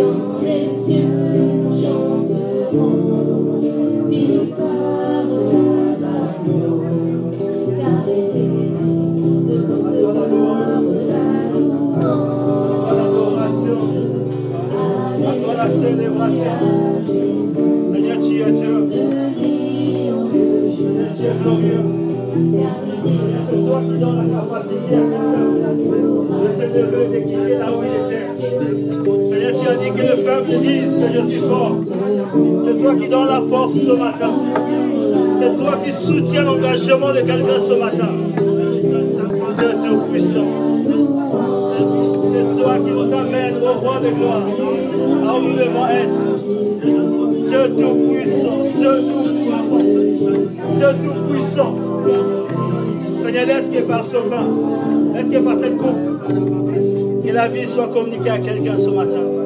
Dans les cieux, nous chanterons victoire. Car la l'adoration, la. Seigneur, tu es Dieu. Seigneur, glorieux. C'est toi qui donnes la capacité à de il as dit que le peuple dise que je suis fort. C'est toi qui donnes la force ce matin. C'est toi qui soutiens l'engagement de quelqu'un ce matin. Dieu Tout-Puissant. C'est toi qui nous amène au roi de gloire, là où nous devons être. Dieu Tout-Puissant, Dieu Tout-Puissant, Dieu Tout-Puissant. Seigneur, laisse que par ce pain, laisse que par cette coupe, que la vie soit communiquée à quelqu'un ce matin?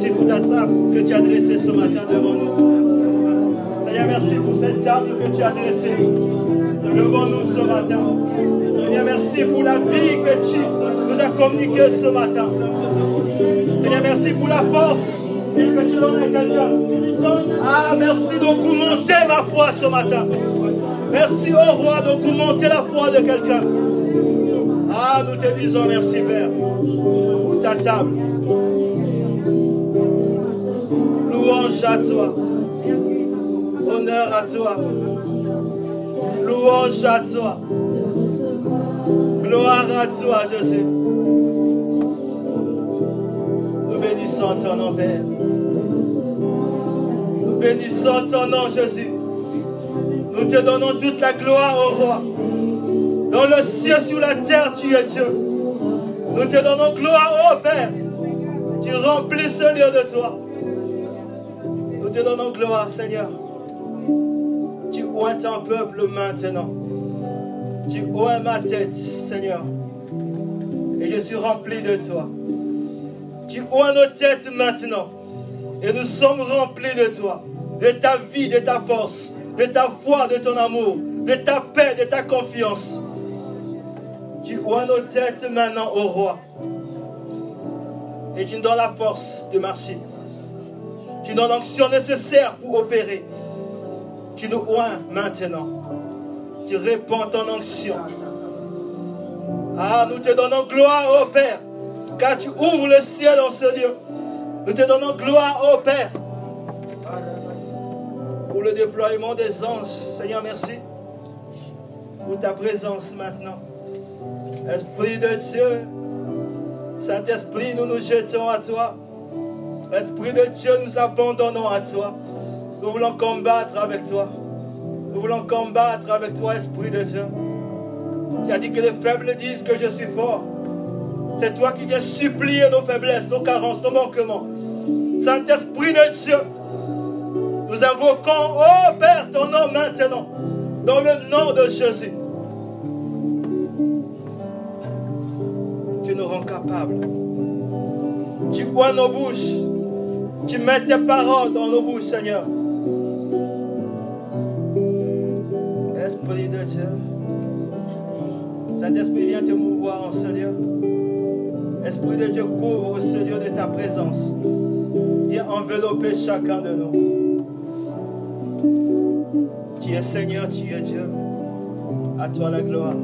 Merci pour ta table que tu as dressée ce matin devant nous. Seigneur, merci pour cette table que tu as dressée devant nous ce matin. Seigneur, merci pour la vie que tu nous as communiquée ce matin. Seigneur, merci pour la force que tu donnes à quelqu'un. Ah, merci d'augmenter ma foi ce matin. Merci au roi d'augmenter la foi de quelqu'un. Ah, nous te disons merci, Père, pour ta table. Toi. Honneur à toi. Louange à toi. Gloire à toi, Jésus. Nous bénissons ton nom, Père. Nous bénissons ton nom, Jésus. Nous te donnons toute la gloire au roi. Dans le ciel, sur la terre, tu es Dieu. Nous te donnons gloire au Père. Tu remplis ce lieu de toi. Te donnons gloire, Seigneur. Tu oins ton peuple maintenant. Tu oins ma tête, Seigneur. Et je suis rempli de toi. Tu oins nos têtes maintenant. Et nous sommes remplis de toi. De ta vie, de ta force, de ta foi, de ton amour, de ta paix, de ta confiance. Tu oins nos têtes maintenant au roi. Et tu nous donnes la force de marcher. Tu donnes l'onction nécessaire pour opérer. Tu nous oins maintenant. Tu répands ton onction. Ah, nous te donnons gloire au Père. Car tu ouvres le ciel en ce lieu. Nous te donnons gloire au Père. Pour le déploiement des anges. Seigneur, merci. Pour ta présence maintenant. Esprit de Dieu. Saint-Esprit, nous nous jetons à toi. Esprit de Dieu, nous abandonnons à toi. Nous voulons combattre avec toi. Nous voulons combattre avec toi, Esprit de Dieu. Tu as dit que les faibles disent que je suis fort. C'est toi qui viens supplier nos faiblesses, nos carences, nos manquements. Saint-Esprit de Dieu, nous invoquons, oh Père, ton nom maintenant, dans le nom de Jésus. Tu nous rends capables. Tu vois nos bouches. Tu mets tes paroles dans nos bouches, Seigneur. Esprit de Dieu. Saint-Esprit, viens te mouvoir en lieu. Esprit de Dieu, couvre ce lieu de ta présence. Viens envelopper chacun de nous. Tu es Seigneur, tu es Dieu. À toi la gloire.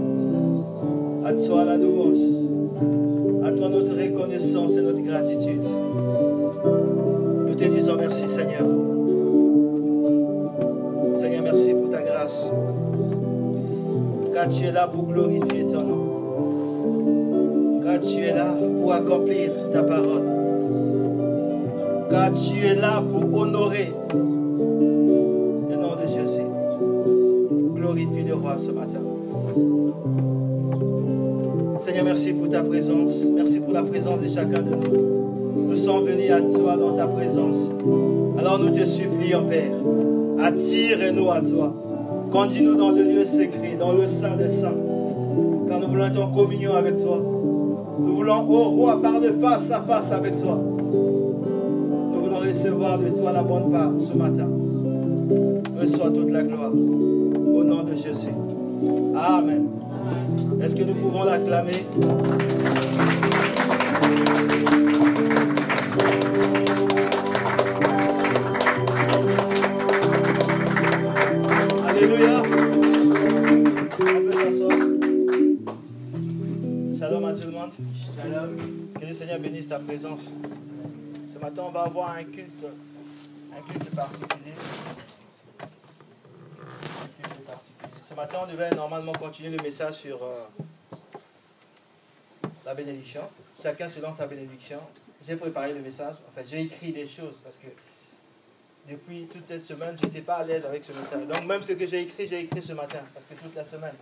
À toi la louange. À toi notre reconnaissance et notre gratitude. Merci Seigneur. Seigneur, merci pour ta grâce. Car tu es là pour glorifier ton nom. Car tu es là pour accomplir ta parole. Car tu es là pour honorer le nom de Jésus. Glorifie le roi ce matin. Seigneur, merci pour ta présence. Merci pour la présence de chacun de nous. Nous sommes venus à toi dans ta présence. Alors nous te supplions, Père, attire-nous à toi. Conduis-nous dans le lieu secret, dans le sein des saints. Car nous voulons être en communion avec toi. Nous voulons, ô roi, parler face à face avec toi. Nous voulons recevoir de toi la bonne part ce matin. Reçois toute la gloire. Au nom de Jésus. Amen. Est-ce que nous pouvons l'acclamer? Ce matin, on va avoir un culte, un culte particulier. Un culte particulier. Ce matin, on devait normalement continuer le message sur euh, la bénédiction. Chacun selon sa bénédiction. J'ai préparé le message. En fait, j'ai écrit des choses parce que depuis toute cette semaine, je n'étais pas à l'aise avec ce message. Donc, même ce que j'ai écrit, j'ai écrit ce matin. Parce que toute la semaine,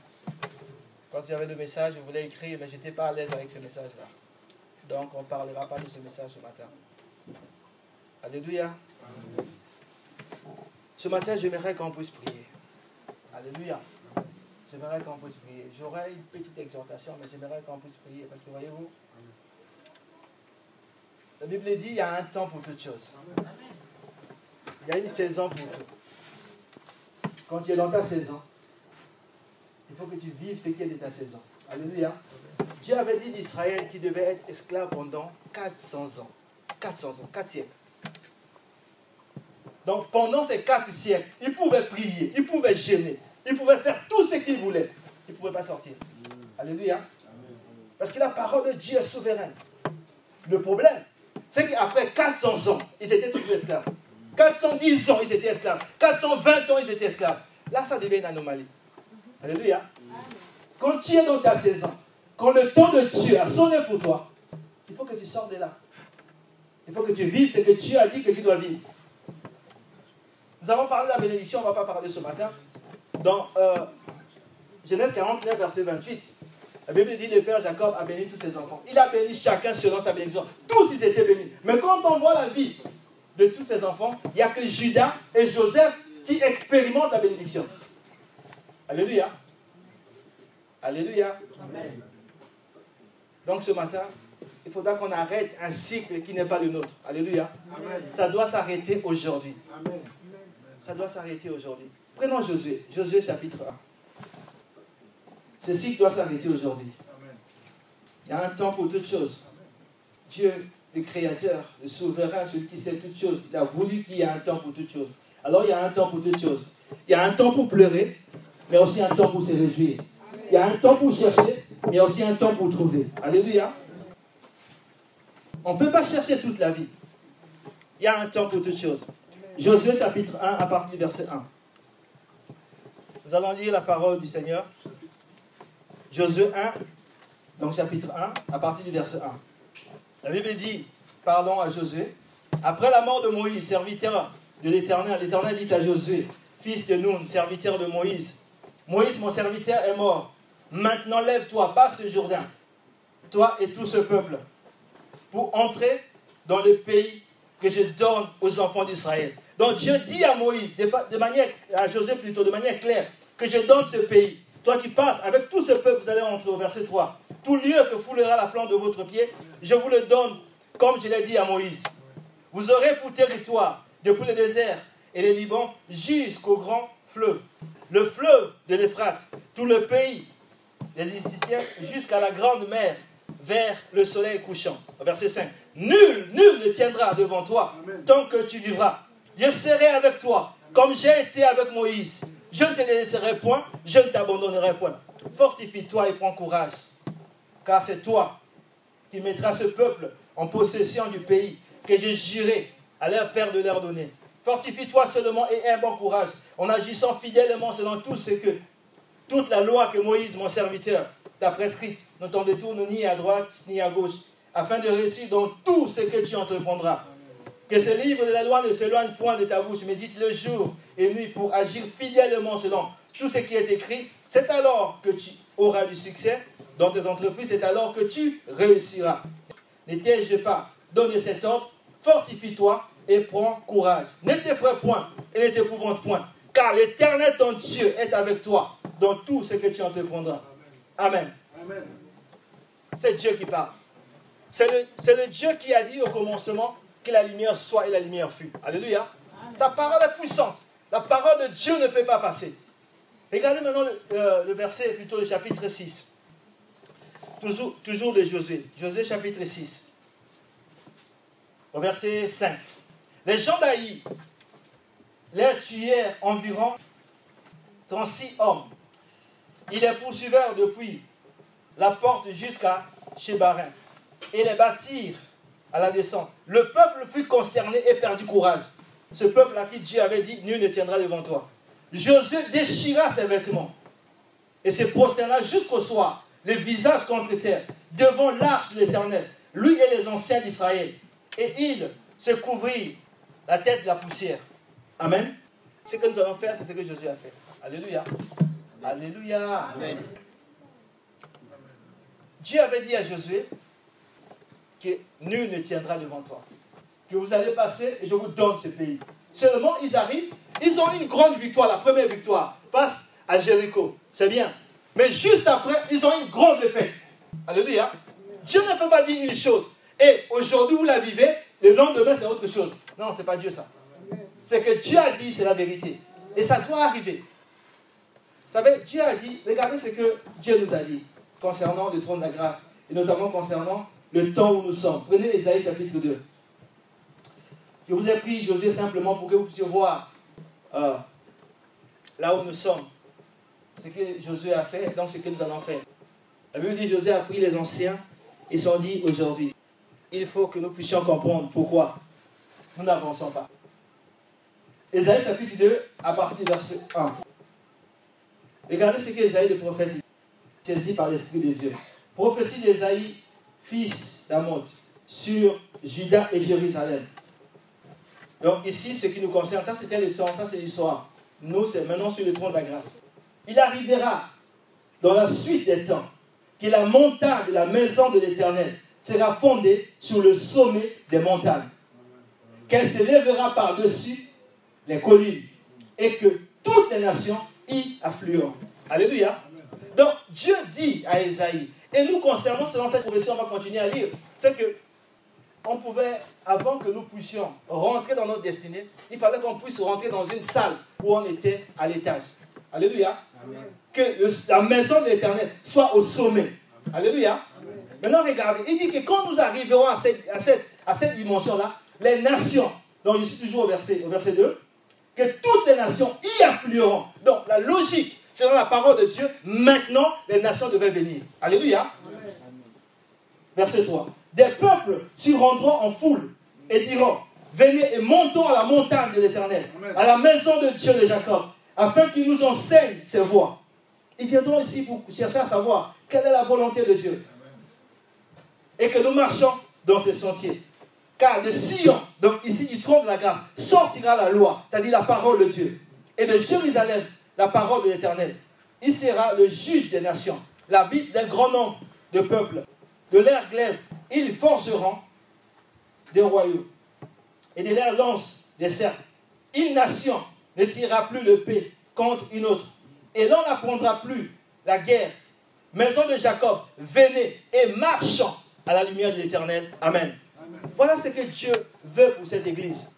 quand j'avais le message, je voulais écrire, mais je n'étais pas à l'aise avec ce message-là. Donc, on ne parlera pas de ce message ce matin. Alléluia. Ce matin, j'aimerais qu'on puisse prier. Alléluia. J'aimerais qu'on puisse prier. J'aurais une petite exhortation, mais j'aimerais qu'on puisse prier. Parce que voyez-vous, la Bible dit il y a un temps pour toutes choses. Il y a une saison pour tout. Quand tu es dans ta saison, il faut que tu vives ce qui est de ta saison. Alléluia. Dieu avait dit d'Israël qu'il devait être esclave pendant 400 ans. 400 ans, 4 siècles. Donc pendant ces 4 siècles, il pouvait prier, il pouvait gêner, il pouvait faire tout ce qu'il voulait. Il ne pouvait pas sortir. Alléluia. Parce que la parole de Dieu est souveraine. Le problème, c'est qu'après 400 ans, ils étaient tous esclaves. 410 ans, ils étaient esclaves. 420 ans, ils étaient esclaves. Là, ça devient une anomalie. Alléluia. Quand tu es dans ta saison, quand le temps de Dieu a sonné pour toi, il faut que tu sortes de là. Il faut que tu vives ce que Dieu a dit que tu dois vivre. Nous avons parlé de la bénédiction, on ne va pas parler ce matin. Dans euh, Genèse 49, verset 28, la Bible dit le Père Jacob a béni tous ses enfants. Il a béni chacun selon sa bénédiction. Tous ils étaient bénis. Mais quand on voit la vie de tous ses enfants, il n'y a que Judas et Joseph qui expérimentent la bénédiction. Alléluia. Alléluia. Donc ce matin, il faudra qu'on arrête un cycle qui n'est pas le nôtre. Alléluia. Ça doit s'arrêter aujourd'hui. Ça doit s'arrêter aujourd'hui. Prenons Josué. Josué chapitre 1. Ce cycle doit s'arrêter aujourd'hui. Il y a un temps pour toutes choses. Dieu, le Créateur, le Souverain, celui qui sait toutes choses, il a voulu qu'il y ait un temps pour toutes choses. Alors il y a un temps pour toutes choses. Il y a un temps pour pleurer, mais aussi un temps pour se réjouir. Il y a un temps pour chercher, mais aussi un temps pour trouver. Alléluia. On ne peut pas chercher toute la vie. Il y a un temps pour toutes choses. Josué chapitre 1 à partir du verset 1. Nous allons lire la parole du Seigneur. Josué 1, donc chapitre 1, à partir du verset 1. La Bible dit, parlons à Josué, après la mort de Moïse, serviteur de l'Éternel, l'Éternel dit à Josué, fils de Nun, serviteur de Moïse, Moïse, mon serviteur, est mort. Maintenant lève-toi, passe ce Jourdain, toi et tout ce peuple, pour entrer dans le pays que je donne aux enfants d'Israël. Donc Dieu dit à Moïse, de manière, à Josué plutôt, de manière claire, que je donne ce pays. Toi qui passes avec tout ce peuple, vous allez entrer au verset 3. Tout lieu que foulera la plante de votre pied, je vous le donne, comme je l'ai dit à Moïse. Vous aurez pour territoire, depuis le désert et le Liban, jusqu'au grand fleuve. Le fleuve de l'Euphrate, tout le pays des Égyptiens, jusqu'à la grande mer, vers le soleil couchant. Verset 5. Nul, nul ne tiendra devant toi tant que tu vivras. Je serai avec toi, comme j'ai été avec Moïse. Je ne te laisserai point, je ne t'abandonnerai point. Fortifie-toi et prends courage, car c'est toi qui mettras ce peuple en possession du pays que j'ai juré à leur père de leur donner. Fortifie-toi seulement et aie bon courage, en agissant fidèlement selon tout ce que, toute la loi que Moïse, mon serviteur, t'a prescrite. Ne t'en détourne ni à droite ni à gauche, afin de réussir dans tout ce que tu entreprendras. Que ce livre de la loi ne s'éloigne point de ta bouche, médite le jour et nuit pour agir fidèlement selon tout ce qui est écrit. C'est alors que tu auras du succès dans tes entreprises, c'est alors que tu réussiras. N'étais-je pas donné cet ordre? Fortifie-toi et prends courage. Ne t'effraie point et ne t'épouvante point, car l'éternel ton Dieu est avec toi dans tout ce que tu entreprendras. Amen. Amen. C'est Dieu qui parle. C'est le, c'est le Dieu qui a dit au commencement que la lumière soit et la lumière fut. Alléluia. Sa parole est puissante. La parole de Dieu ne peut pas passer. Regardez maintenant le, euh, le verset, plutôt le chapitre 6. Toujours, toujours de Josué. Josué chapitre 6. Au verset 5. Les gens d'Aï les tuèrent environ 36 hommes. Ils les poursuivèrent depuis la porte jusqu'à Chébarin. et les bâtirent à la descente. Le peuple fut consterné et perdit courage. Ce peuple à qui Dieu avait dit, nul ne tiendra devant toi. Josué déchira ses vêtements et se prosterna jusqu'au soir, les visages contre terre, devant l'arche de l'Éternel, lui et les anciens d'Israël. Et il se couvrit la tête de la poussière. Amen. Ce que nous allons faire, c'est ce que Josué a fait. Alléluia. Alléluia. Amen. Dieu avait dit à Josué que nul ne tiendra devant toi. Que vous allez passer et je vous donne ce pays. Seulement, ils arrivent, ils ont une grande victoire, la première victoire, face à Jéricho. C'est bien. Mais juste après, ils ont une grande défaite. Alléluia. Dieu ne peut pas dire une chose. Et aujourd'hui, vous la vivez, le lendemain, c'est autre chose. Non, ce n'est pas Dieu ça. C'est que Dieu a dit, c'est la vérité. Et ça doit arriver. Vous savez, Dieu a dit, regardez ce que Dieu nous a dit concernant le trône de la grâce, et notamment concernant le temps où nous sommes. Prenez Esaïe chapitre 2. Je vous ai pris Josué simplement pour que vous puissiez voir euh, là où nous sommes, ce que Josué a fait, donc ce que nous allons faire. La Bible dit Josué a pris les anciens et s'en dit aujourd'hui, il faut que nous puissions comprendre pourquoi nous n'avançons pas. Esaïe chapitre 2, à partir du verset 1. Regardez ce que Esaïe le prophète dit, saisi par l'Esprit de Dieu. Prophétie d'Esaïe, fils d'Amot, sur Judas et Jérusalem. Donc ici, ce qui nous concerne, ça c'était le temps, ça c'est l'histoire. Nous, c'est maintenant sur le trône de la grâce. Il arrivera dans la suite des temps que la montagne de la maison de l'Éternel sera fondée sur le sommet des montagnes. Qu'elle se lèvera par-dessus les collines et que toutes les nations y afflueront. Alléluia. Donc Dieu dit à Esaïe, et nous concernant selon cette prophétie, on va continuer à lire, c'est que on pouvait, avant que nous puissions rentrer dans notre destinée, il fallait qu'on puisse rentrer dans une salle où on était à l'étage. Alléluia. Que la maison de l'éternel soit au sommet. Alléluia. Maintenant, regardez, il dit que quand nous arriverons à cette, à cette, à cette dimension-là, les nations, donc je suis toujours au verset, au verset 2, que toutes les nations y afflueront. Donc, la logique, selon la parole de Dieu, maintenant, les nations devaient venir. Alléluia. Verset 3. Des peuples s'y rendront en foule et diront, venez et montons à la montagne de l'Éternel, à la maison de Dieu de Jacob, afin qu'il nous enseigne ses voies. Ils viendront ici pour chercher à savoir quelle est la volonté de Dieu. Et que nous marchons dans ces sentiers. Car de Sion, donc ici du trône de la grâce, sortira la loi, c'est-à-dire la parole de Dieu. Et de Jérusalem, la parole de l'Éternel. Il sera le juge des nations, l'arbitre d'un grand nombre de peuples. De l'air glaive, ils forgeront des royaumes. Et de l'air lance des cercles. Une nation ne tirera plus de paix contre une autre. Et l'on n'apprendra plus la guerre. Maison de Jacob, venez et marchons à la lumière de l'Éternel. Amen. Voilà ce que Dieu veut pour cette église.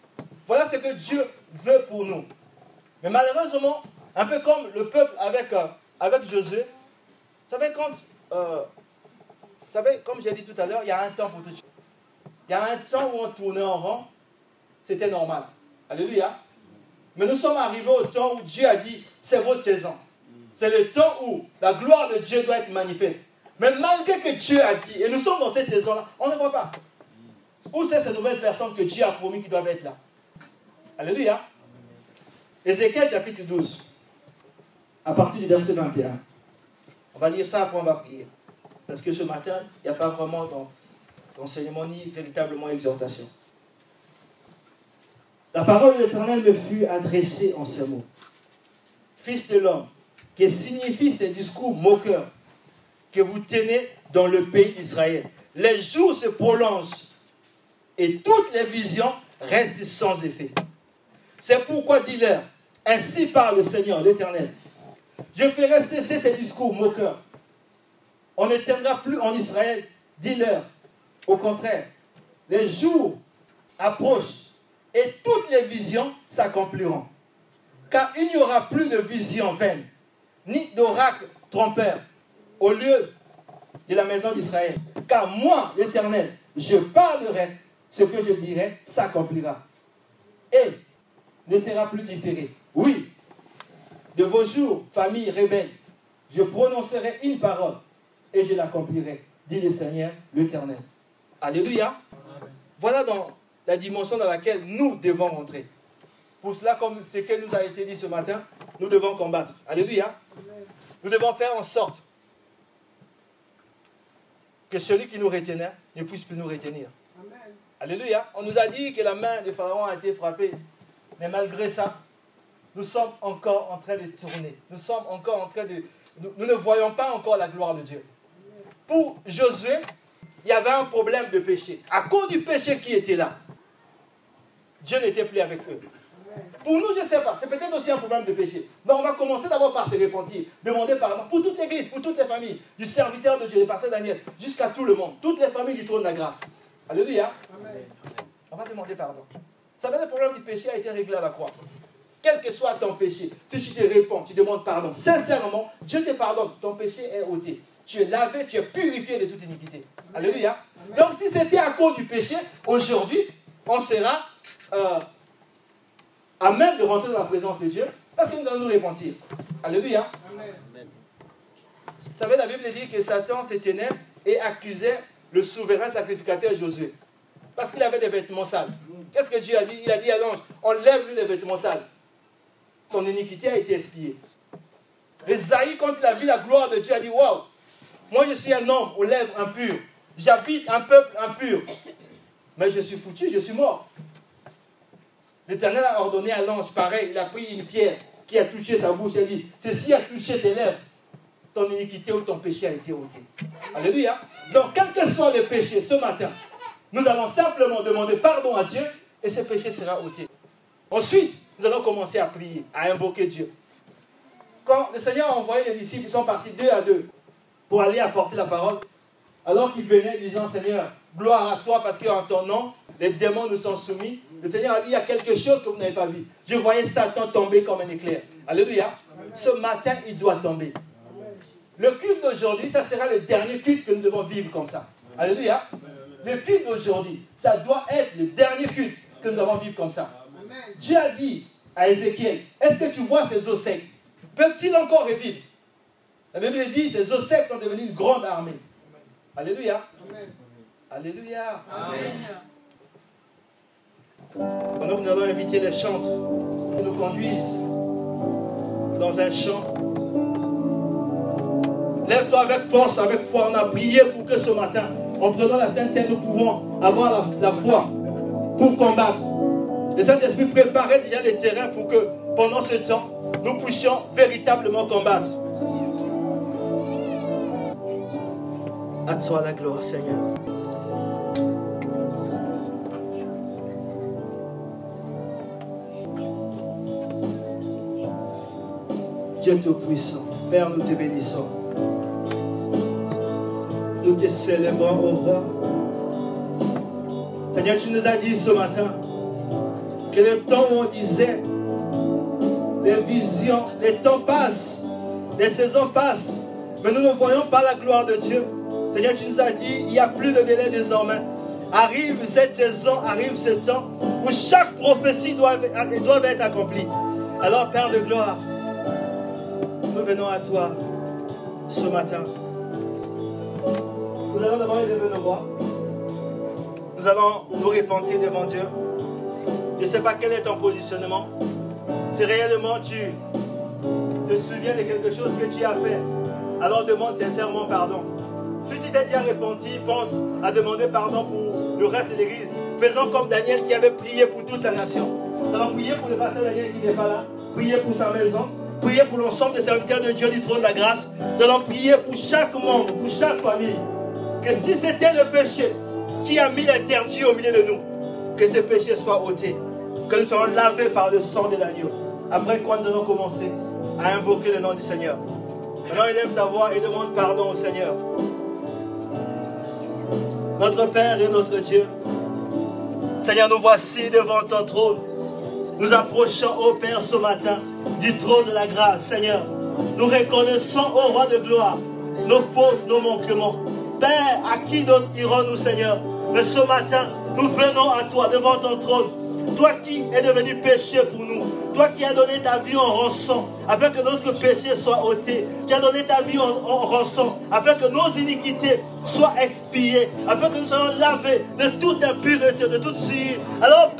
Voilà ce que Dieu veut pour nous. Mais malheureusement, un peu comme le peuple avec, euh, avec Josué, vous savez, quand, euh, comme j'ai dit tout à l'heure, il y a un temps pour tout. Il y a un temps où on tournait en rang, c'était normal. Alléluia. Mais nous sommes arrivés au temps où Dieu a dit, c'est votre saison. C'est le temps où la gloire de Dieu doit être manifeste. Mais malgré que Dieu a dit, et nous sommes dans cette saison-là, on ne voit pas. Où c'est ces nouvelles personnes que Dieu a promis qui doivent être là? Alléluia. Ézéchiel chapitre 12, à partir du verset 21. On va lire ça, après on va prier. Parce que ce matin, il n'y a pas vraiment d'enseignement ni véritablement exhortation. La parole de l'Éternel me fut adressée en ces mots. Fils de l'homme, que signifient ces discours moqueurs que vous tenez dans le pays d'Israël? Les jours se prolongent et toutes les visions restent sans effet. C'est pourquoi dis-leur, ainsi parle le Seigneur, l'Éternel. Je ferai cesser ces discours moqueurs. On ne tiendra plus en Israël, dis-leur. Au contraire, les jours approchent et toutes les visions s'accompliront. Car il n'y aura plus de visions vaines, ni d'oracle trompeur au lieu de la maison d'Israël. Car moi, l'Éternel, je parlerai, ce que je dirai s'accomplira. Et ne sera plus différé. Oui, de vos jours, famille rebelle, je prononcerai une parole et je l'accomplirai, dit le Seigneur, l'Éternel. Alléluia. Voilà dans la dimension dans laquelle nous devons rentrer. Pour cela, comme ce qui nous a été dit ce matin, nous devons combattre. Alléluia. Nous devons faire en sorte que celui qui nous retenait ne puisse plus nous retenir. Alléluia. On nous a dit que la main de Pharaon a été frappée. Mais malgré ça, nous sommes encore en train de tourner. Nous sommes encore en train de... Nous, ne voyons pas encore la gloire de Dieu. Pour Josué, il y avait un problème de péché. À cause du péché qui était là, Dieu n'était plus avec eux. Pour nous, je ne sais pas, c'est peut-être aussi un problème de péché. Mais on va commencer d'abord par se repentir, demander pardon pour toute l'église, pour toutes les familles, du serviteur de Dieu, le pasteur Daniel, jusqu'à tout le monde, toutes les familles du trône de la grâce. Alléluia. On va demander pardon. Vous savez, le problème du péché a été réglé à la croix. Quel que soit ton péché, si tu te réponds, tu demandes pardon, sincèrement, Dieu te pardonne, ton péché est ôté. Tu es lavé, tu es purifié de toute iniquité. Alléluia. Donc si c'était à cause du péché, aujourd'hui, on sera euh, à même de rentrer dans la présence de Dieu parce que nous allons nous repentir. Alléluia. Vous savez, la Bible dit que Satan s'éteignait et accusait le souverain sacrificateur Josué. Parce qu'il avait des vêtements sales. Qu'est-ce que Dieu a dit? Il a dit à l'ange, enlève-lui les vêtements sales. Son iniquité a été expiée. Esaïe, quand il a vu la gloire de Dieu, a dit, waouh, moi je suis un homme aux lèvres impures. J'habite un peuple impur. Mais je suis foutu, je suis mort. L'Éternel a ordonné à l'ange, pareil, il a pris une pierre qui a touché sa bouche. A dit, ceci a touché tes lèvres. Ton iniquité ou ton péché a été ôté. Alléluia. Donc, quel que soit le péché ce matin, nous allons simplement demander pardon à Dieu et ce péché sera ôté. Ensuite, nous allons commencer à prier, à invoquer Dieu. Quand le Seigneur a envoyé les disciples, ils sont partis deux à deux pour aller apporter la parole, alors qu'ils venaient disant, Seigneur, gloire à toi parce qu'en ton nom, les démons nous sont soumis. Le Seigneur a dit, il y a quelque chose que vous n'avez pas vu. Je voyais Satan tomber comme un éclair. Alléluia. Ce matin, il doit tomber. Le culte d'aujourd'hui, ça sera le dernier culte que nous devons vivre comme ça. Alléluia. Le culte d'aujourd'hui, ça doit être le dernier culte que nous devons vivre comme ça. Dieu a dit à Ézéchiel, est-ce que tu vois ces os secs Peuvent-ils encore revivre? La Bible dit, ces os secs sont une grande armée. Alléluia. Alléluia. Maintenant, nous allons inviter les chantres qui nous conduisent dans un chant. Lève-toi avec force, avec foi. On a prié pour que ce matin, en prenant la Sainte Seine, nous pouvons avoir la, la foi pour combattre. Le Saint-Esprit préparait déjà les terrains pour que pendant ce temps, nous puissions véritablement combattre. À toi la gloire, Seigneur. Dieu Tout-Puissant, Père, nous te bénissons. Nous te célébrons au roi. Seigneur, tu nous as dit ce matin que le temps où on disait, les visions, les temps passent, les saisons passent, mais nous ne voyons pas la gloire de Dieu. Seigneur, tu nous as dit, il n'y a plus de délai désormais. Arrive cette saison, arrive ce temps où chaque prophétie doit, doit être accomplie. Alors, Père de gloire, nous venons à toi ce matin. Nous allons d'abord élever nos voix. Nous allons nous repentir devant Dieu. Je ne sais pas quel est ton positionnement. Si réellement tu te souviens de quelque chose que tu as fait, alors demande sincèrement pardon. Si tu t'es déjà repenti, pense à demander pardon pour le reste de l'Église. Faisons comme Daniel qui avait prié pour toute la nation. Nous allons prier pour le pasteur Daniel qui n'est pas là. Prier pour sa maison. Prier pour l'ensemble des serviteurs de Dieu du trône de la grâce. Nous allons prier pour chaque membre, pour chaque famille. Que si c'était le péché qui a mis l'interdit au milieu de nous, que ce péché soit ôté. Que nous soyons lavés par le sang de l'agneau. Après quoi nous allons commencer à invoquer le nom du Seigneur. Maintenant, élève ta voix et demande pardon au Seigneur. Notre Père et notre Dieu, Seigneur, nous voici devant ton trône. Nous approchons, au Père, ce matin du trône de la grâce, Seigneur. Nous reconnaissons, au roi de gloire, nos fautes, nos manquements. Père, à qui d'autre irons-nous, Seigneur Mais ce matin, nous venons à toi devant ton trône Toi qui es devenu péché pour nous. Toi qui as donné ta vie en rançon afin que notre péché soit ôté. Tu as donné ta vie en, rançon afin que nos iniquités soient expiées. Afin que nous soyons lavés de toute impureté, de toute suie. Alors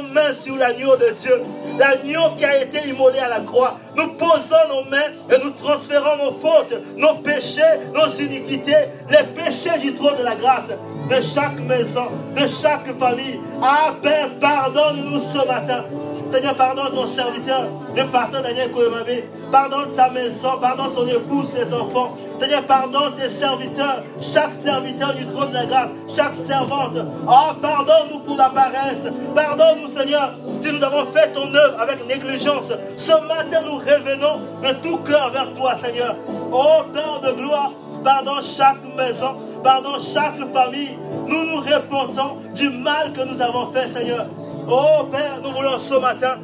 nos mains sur l'agneau de Dieu. L'agneau qui a été immolé à la croix. Nous posons nos mains et nous transférons nos fautes, nos péchés, nos iniquités, les péchés du trône de la grâce de chaque maison, de chaque famille. Ah Père, pardonne-nous ce matin. Seigneur, pardonne ton serviteur, le pasteur Daniel Kouemabé. Pardonne sa maison, pardonne son épouse, ses enfants. Seigneur, pardonne tes serviteurs, chaque serviteur du trône de la grâce, chaque servante. Oh, pardonne-nous pour la paresse. Pardonne-nous, Seigneur, si nous avons fait ton œuvre avec négligence. Ce matin, nous revenons de tout cœur vers toi, Seigneur. Oh, Père de gloire, pardonne chaque maison, pardonne chaque famille. Nous nous repentons du mal que nous avons fait, Seigneur. Oh, Père, nous voulons ce matin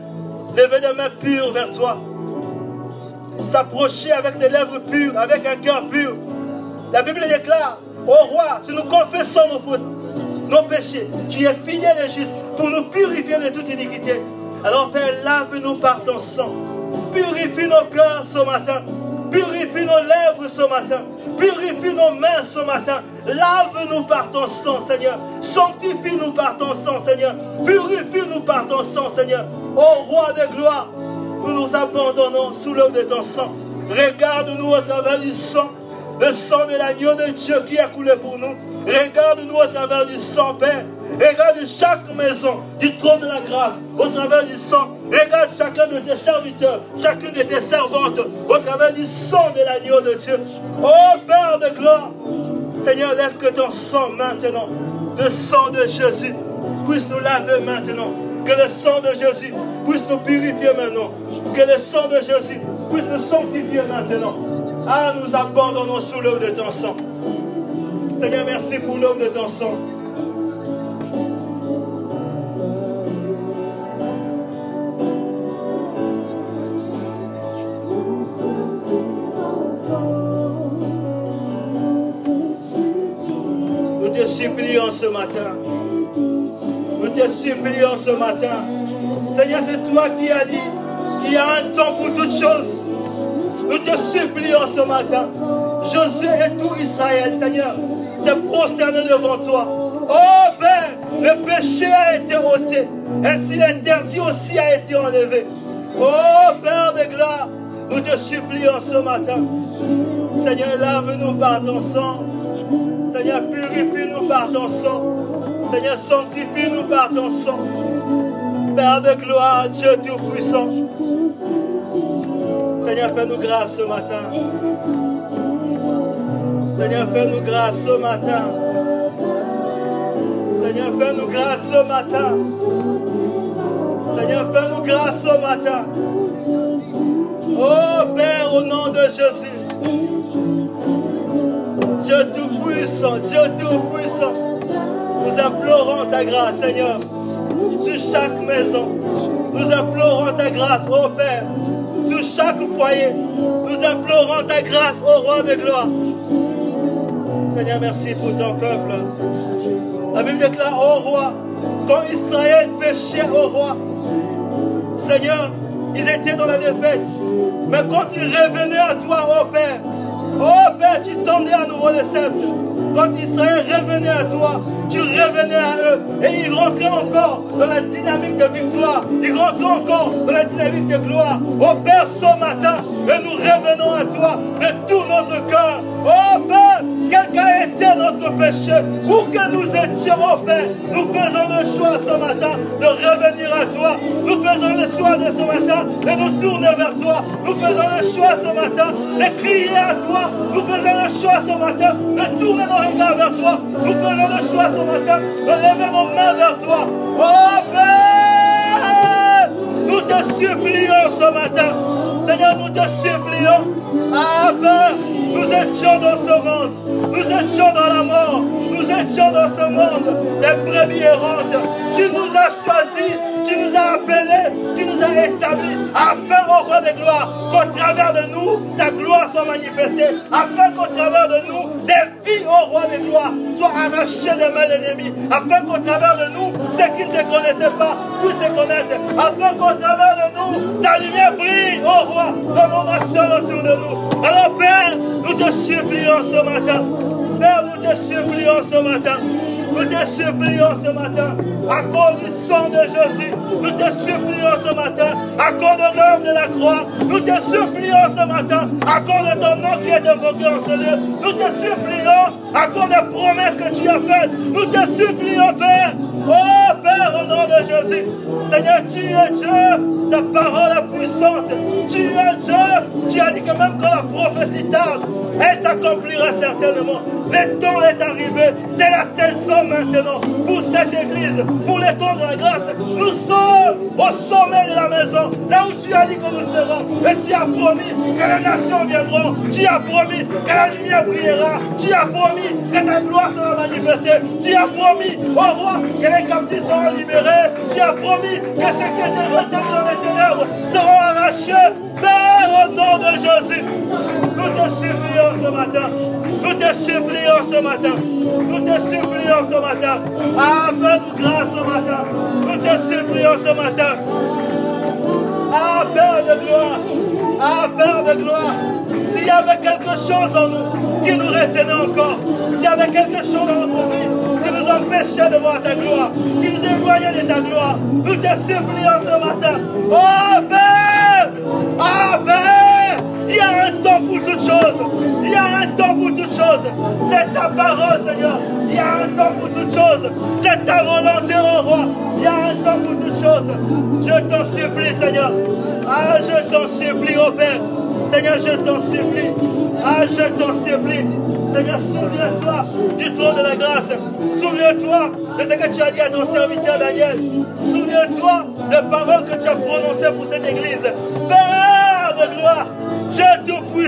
lever des mains pures vers toi s'approcher avec des lèvres pures, avec un cœur pur. La Bible déclare, au roi, si nous confessons nos fautes, nos péchés, tu es fidèle et juste pour nous purifier de toute iniquité. Alors Père, lave-nous par ton sang. Purifie nos cœurs ce matin. Purifie nos lèvres ce matin. Purifie nos mains ce matin. Lave-nous par ton sang, Seigneur. Sanctifie-nous par ton sang, Seigneur. Purifie-nous par ton sang, Seigneur. Ô roi de gloire, nous nous abandonnons sous l'œuvre de ton sang. Regarde-nous au travers du sang, le sang de l'agneau de Dieu qui a coulé pour nous. Regarde-nous au travers du sang, Père. Regarde chaque maison du trône de la grâce au travers du sang. Regarde chacun de tes serviteurs, chacune de tes servantes au travers du sang de l'agneau de Dieu. Oh Père de gloire, Seigneur, laisse que ton sang maintenant, le sang de Jésus, puisse nous laver maintenant. Que le sang de Jésus puisse nous purifier maintenant. Que le sang de Jésus puisse nous sanctifier maintenant. Ah, nous abandonnons sous l'eau de ton sang. Seigneur, merci pour l'eau de ton sang. Nous te supplions ce matin. Nous te supplions ce matin. Seigneur, c'est toi qui as dit qu'il y a un temps pour toutes choses. Nous te supplions ce matin. Josué et tout Israël, Seigneur, s'est prosterné devant toi. Oh Père, le péché a été ôté. Ainsi l'interdit aussi a été enlevé. Oh Père de gloire, nous te supplions ce matin. Seigneur, lave-nous par ton sang. Seigneur, purifie-nous par ton sang. Seigneur, sanctifie-nous par ton sang. Père de gloire, Dieu Tout-Puissant. Seigneur, fais-nous grâce ce matin. Seigneur, fais-nous grâce ce matin. Seigneur, fais-nous grâce ce matin. Seigneur, fais-nous grâce ce matin. Oh Père, au nom de Jésus. Dieu Tout-Puissant, Dieu Tout-Puissant. Nous implorons ta grâce, Seigneur, sur chaque maison. Nous implorons ta grâce, ô Père, sur chaque foyer. Nous implorons ta grâce, ô Roi de gloire. Seigneur, merci pour ton peuple. La Bible déclare, ô Roi, quand Israël péchait au Roi, Seigneur, ils étaient dans la défaite. Mais quand ils revenaient à toi, ô Père, ô Père, tu tendais à nouveau le sceptre. Quand Israël revenait à toi, tu revenais à eux et ils rentraient encore dans la dynamique de victoire. Ils rentraient encore dans la dynamique de gloire. Ô Père, ce matin, et nous revenons à toi de tout notre cœur. Ô Père, quel qu'a été notre péché, où que nous étions, ô Père, nous faisons le choix ce matin de revenir à toi. Nous faisons le choix de ce matin de nous tourner vers toi. Nous faisons le choix ce matin de crier à toi. Nous faisons le choix ce matin de tourner nos regards vers toi. Nous faisons le choix ce matin de lever nos mains vers toi. Oh Père, nous te supplions ce matin. Seigneur, nous te supplions. Ah Père, nous étions dans ce monde. Nous étions dans la mort. Nous étions dans ce monde des brebis errantes. Tu nous as choisis. Tu nous as appelés. Tu nous as établis afin, au roi de gloire, qu'au travers de nous, ta gloire soit manifestée. Afin qu'au travers de nous, des vies, au roi de gloire, soient arrachées des mains de l'ennemi. Afin qu'au travers de nous, ceux qui ne te connaissaient pas puissent se connaître. Afin qu'au travers de nous, ta lumière brille, ô roi, dans nos nations autour de nous. Alors Père, nous te supplions ce matin. Père, nous te supplions ce matin. Nous te supplions ce matin, à cause du sang de Jésus, nous te supplions ce matin, à cause de l'œuvre de la croix, nous te supplions ce matin, à cause de ton nom qui est invoqué en ce lieu, nous te supplions, à cause des promesses que tu as faites, nous te supplions, Père, oh Père, au nom de Jésus, Seigneur, tu es Dieu, ta parole est puissante, tu es Dieu, tu as dit que même quand la prophétie tarde, elle s'accomplira certainement. Le temps est arrivé, c'est la saison maintenant pour cette église, pour les temps de la grâce. Nous sommes au sommet de la maison, là où tu as dit que nous serons. Et tu as promis que les nations viendront. Tu as promis que la lumière brillera. Tu as promis que ta gloire sera manifestée. Tu as promis, au roi, que les captifs seront libérés. Tu as promis que ceux qui étaient retenus dans les ténèbres seront arrachés. Père, au nom de Jésus, nous te supplions ce matin. Nous te supplions ce matin. Nous te supplions ce matin. Ah, fais-nous grâce ce matin. Nous te supplions ce matin. Ah, Père de gloire. Ah, Père de gloire. S'il y avait quelque chose en nous qui nous retenait encore, s'il y avait quelque chose dans notre vie qui nous empêchait de voir ta gloire, qui nous éloignait de ta gloire, nous te supplions ce matin. Il y a un temps pour toutes choses. Il y a un temps pour toutes choses. C'est ta parole, Seigneur. Il y a un temps pour toutes choses. C'est ta volonté, oh roi. Il y a un temps pour toutes choses. Je t'en supplie, Seigneur. Ah, je t'en supplie, oh Père. Seigneur, je t'en supplie. Ah, je t'en supplie. Seigneur, souviens-toi du trône de la grâce. Souviens-toi de ce que tu as dit à ton serviteur Daniel. Souviens-toi des paroles que tu as prononcées pour cette église. Père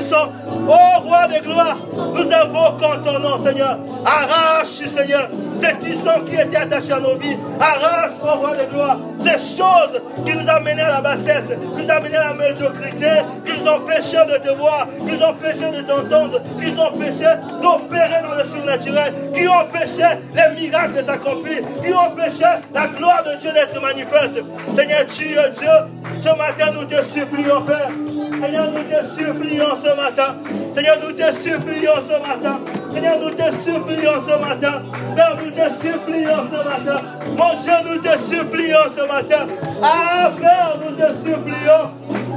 Tout-Puissant, ô roi de gloire, nous invoquons ton nom, Seigneur. Arrache, Seigneur, cette puissance qui était attachée à nos vies. Arrache, ô roi de gloire, ces choses qui nous amenaient à la bassesse, qui nous amenaient à la médiocrité, qui nous empêchaient de te voir, qui nous empêchaient de t'entendre, qui nous empêchaient d'opérer dans le surnaturel, qui empêchaient les miracles de s'accomplir, qui empêchaient la gloire de Dieu d'être manifeste. Seigneur, tu es Dieu. Ce matin, nous te supplions, Père. Seigneur, nous te supplions ce matin. Seigneur, nous te supplions ce matin. Seigneur, nous te supplions ce matin. Père, nous te supplions ce matin. Mon Dieu, nous te supplions ce matin. Ah, Père, nous te supplions.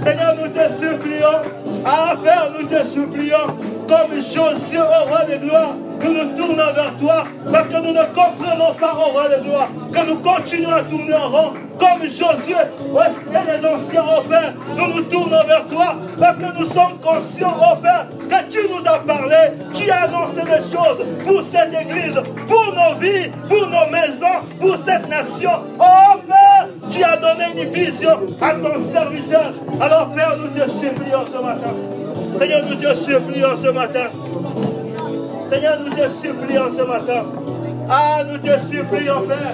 Seigneur, nous te supplions. Ah, Père, nous te supplions. Comme Josué, au roi de gloire, nous nous tournons vers toi parce que nous ne comprenons pas, au roi de gloire, que nous continuons à tourner en rond comme Josué, et les anciens, au Père, nous nous tournons vers toi parce que nous sommes conscients, au Père, que tu nous as parlé, tu as annoncé des choses pour cette église, pour nos vies, pour nos maisons, pour cette nation. Oh Père, tu as donné une vision à ton serviteur. Alors Père, nous te supplions ce matin. Seigneur, nous te supplions ce matin. Seigneur, nous te supplions ce matin. Ah, nous te supplions, Père.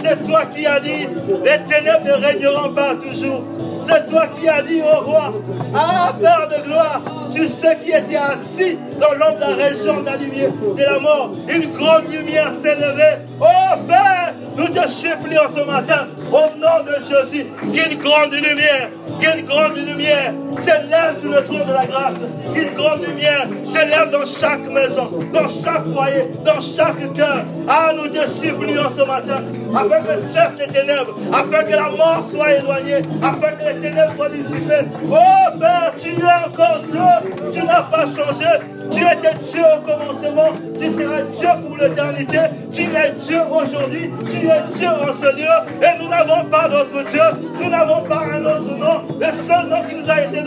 C'est toi qui as dit, les ténèbres ne régneront pas toujours. C'est toi qui as dit au roi, ah Père de gloire, sur ceux qui étaient assis dans l'ombre de la région de la lumière, de la mort, une grande lumière s'est levée. Oh Père, nous te supplions ce matin, au nom de Jésus, qu'une grande lumière, qu'une grande lumière s'élève sur le trône de la grâce, qu'une grande lumière s'élève dans chaque maison, dans chaque foyer, dans chaque cœur. Ah, nous te supplions ce matin, afin que cessent les ténèbres, afin que la mort soit éloignée, afin que les ténèbres soient dissipées. Oh Père, tu es encore Dieu, tu n'as pas changé. Tu étais Dieu au commencement, tu seras Dieu pour l'éternité, tu es Dieu aujourd'hui, tu es Dieu en ce lieu, et nous n'avons pas d'autre Dieu, nous n'avons pas un autre nom, le seul nom qui nous a été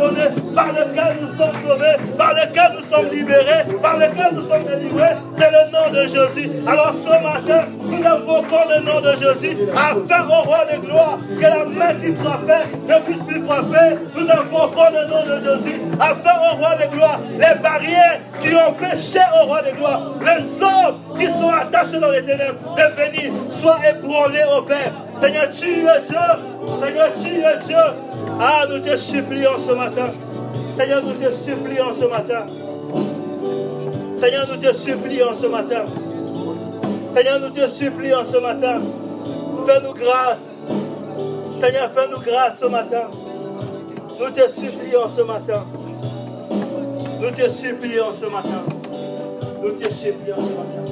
par lequel nous sommes sauvés, par lequel nous sommes libérés, par lequel nous sommes délivrés, c'est le nom de Jésus. Alors ce matin, nous invoquons le nom de Jésus, afin au roi de gloire, que la main qui frappait ne puisse plus frapper, nous invoquons le nom de Jésus, afin au roi de gloire, les barrières qui ont péché au roi de gloire, les hommes qui sont attachés dans les ténèbres, de venir, soient ébranlés au Père. Seigneur, tu es Dieu. Seigneur, tu es Dieu. Ah, nous te supplions ce matin. Seigneur, nous te supplions ce matin. Seigneur, nous te supplions ce matin. Seigneur, nous te supplions ce matin. Fais-nous grâce. Seigneur, fais-nous grâce ce matin. Nous te supplions ce matin. Nous te supplions ce matin. Nous te supplions ce matin.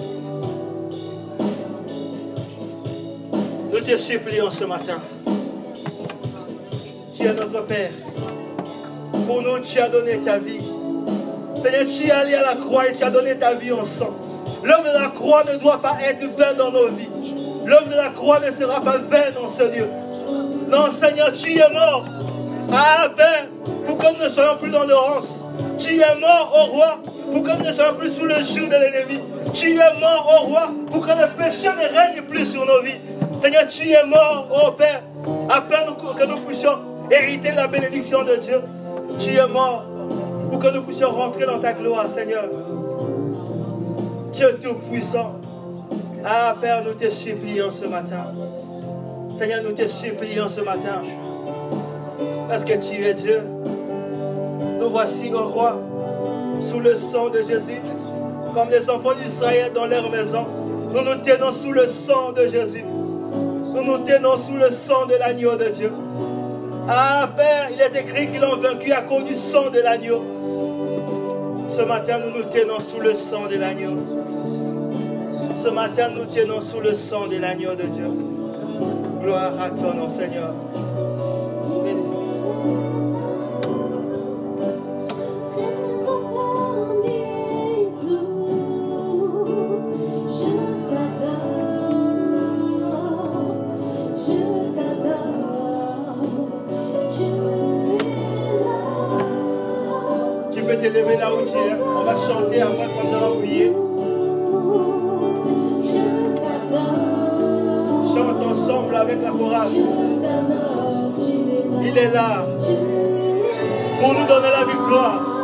Nous te supplions ce matin. Tu es notre Père. Pour nous, tu as donné ta vie. Seigneur, tu es allé à la croix et tu as donné ta vie en sang. L'œuvre de la croix ne doit pas être vaine dans nos vies. L'œuvre de la croix ne sera pas vaine dans ce lieu. Non, Seigneur, tu es mort. Ah, Père, pour que nous ne soyons plus dans l'errance. Tu es mort, au roi, pour que nous ne soyons plus sous le joug de l'ennemi. Tu es mort, au roi, pour que le péché ne règne plus sur nos vies. Seigneur, tu es mort, ô Père, afin que nous puissions hériter la bénédiction de Dieu. Tu es mort pour que nous puissions rentrer dans ta gloire, Seigneur. Dieu Tout-Puissant. Ah, Père, nous te supplions ce matin. Seigneur, nous te supplions ce matin. Parce que tu es Dieu. Nous voici, ô roi, sous le sang de Jésus, comme les enfants d'Israël dans leur maison. Nous nous tenons sous le sang de Jésus. Nous nous tenons sous le sang de l'agneau de Dieu. Ah, Père, il est écrit qu'ils ont vaincu à cause du sang de l'agneau. Ce matin, nous nous tenons sous le sang de l'agneau. Ce matin, nous tenons sous le sang de l'agneau de Dieu. Gloire à ton nom, Seigneur. Te lever là. On va chanter après quand on va prier. Chante ensemble avec la chorale. Il est là pour nous donner la victoire.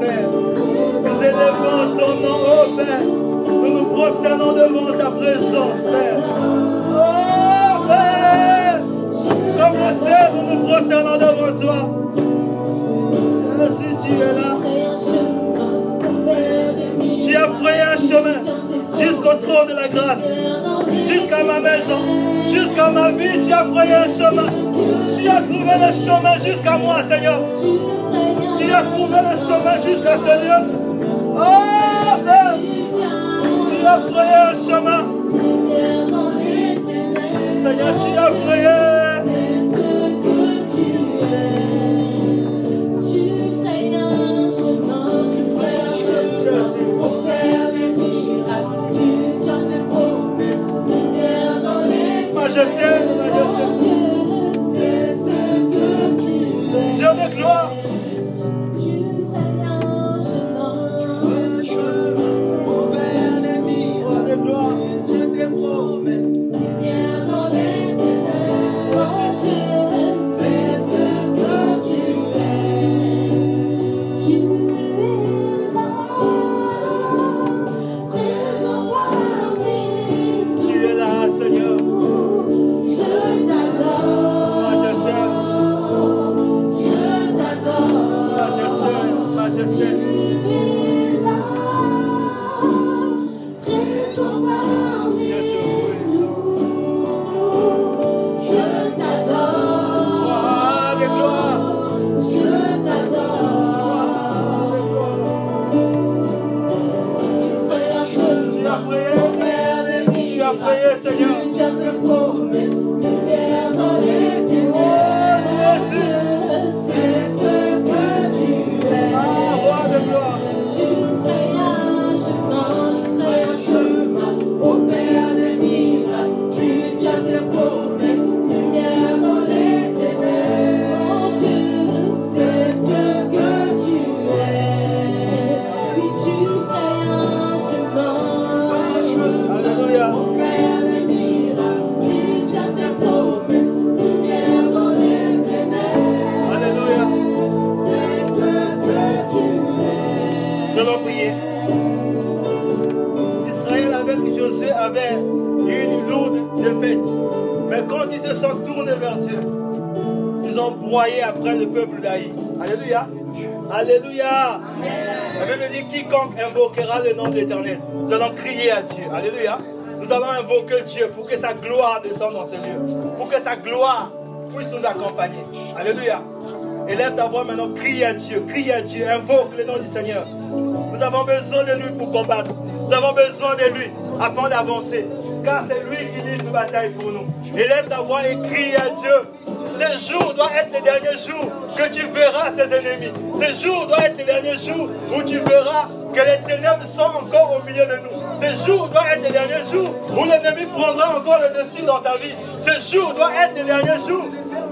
Père. Nous élevons ton nom, ô Père. Nous nous prosternons devant ta présence, Père. Oh Père, comme le ciel, nous nous prosternons devant toi. Si tu es là, tu as frayé un chemin jusqu'au trône de la grâce, jusqu'à ma maison, jusqu'à ma vie, tu as frayé un chemin. Tu as trouvé le chemin jusqu'à moi, Seigneur. Tu as trouvé le chemin jusqu'à. Oh Père, tu as frayé un chemin. Seigneur, tu as frayé. Majesté, majesté. Dieu de gloire. Invoquera le nom de l'Éternel. Nous allons crier à Dieu. Alléluia. Nous allons invoquer Dieu pour que sa gloire descende dans ce lieu. Pour que sa gloire puisse nous accompagner. Alléluia. Élève ta voix maintenant, crie à Dieu, crie à Dieu, invoque le nom du Seigneur. Nous avons besoin de lui pour combattre. Nous avons besoin de lui afin d'avancer. Car c'est lui qui livre nos batailles pour nous. Élève ta voix et crie à Dieu. Ce jour doit être le dernier jour que tu verras ses ennemis. Ce jour doit être le dernier jour où tu verras que les ténèbres sont encore au milieu de nous. Ce jour doit être le dernier jour où l'ennemi prendra encore le dessus dans ta vie. Ce jour doit être le dernier jour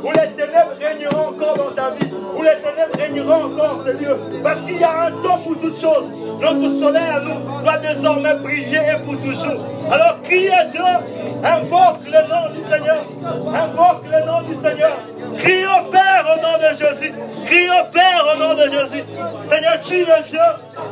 où les ténèbres régneront encore dans ta vie, où les ténèbres régneront encore en ce lieu. Parce qu'il y a un temps pour toutes choses. Notre soleil à nous doit désormais briller et pour toujours. Alors crie à Dieu, invoque le nom du Seigneur, invoque le nom du Seigneur. Crie au Père au nom de Jésus. Crie au Père au nom de Jésus. Seigneur, tu es Dieu,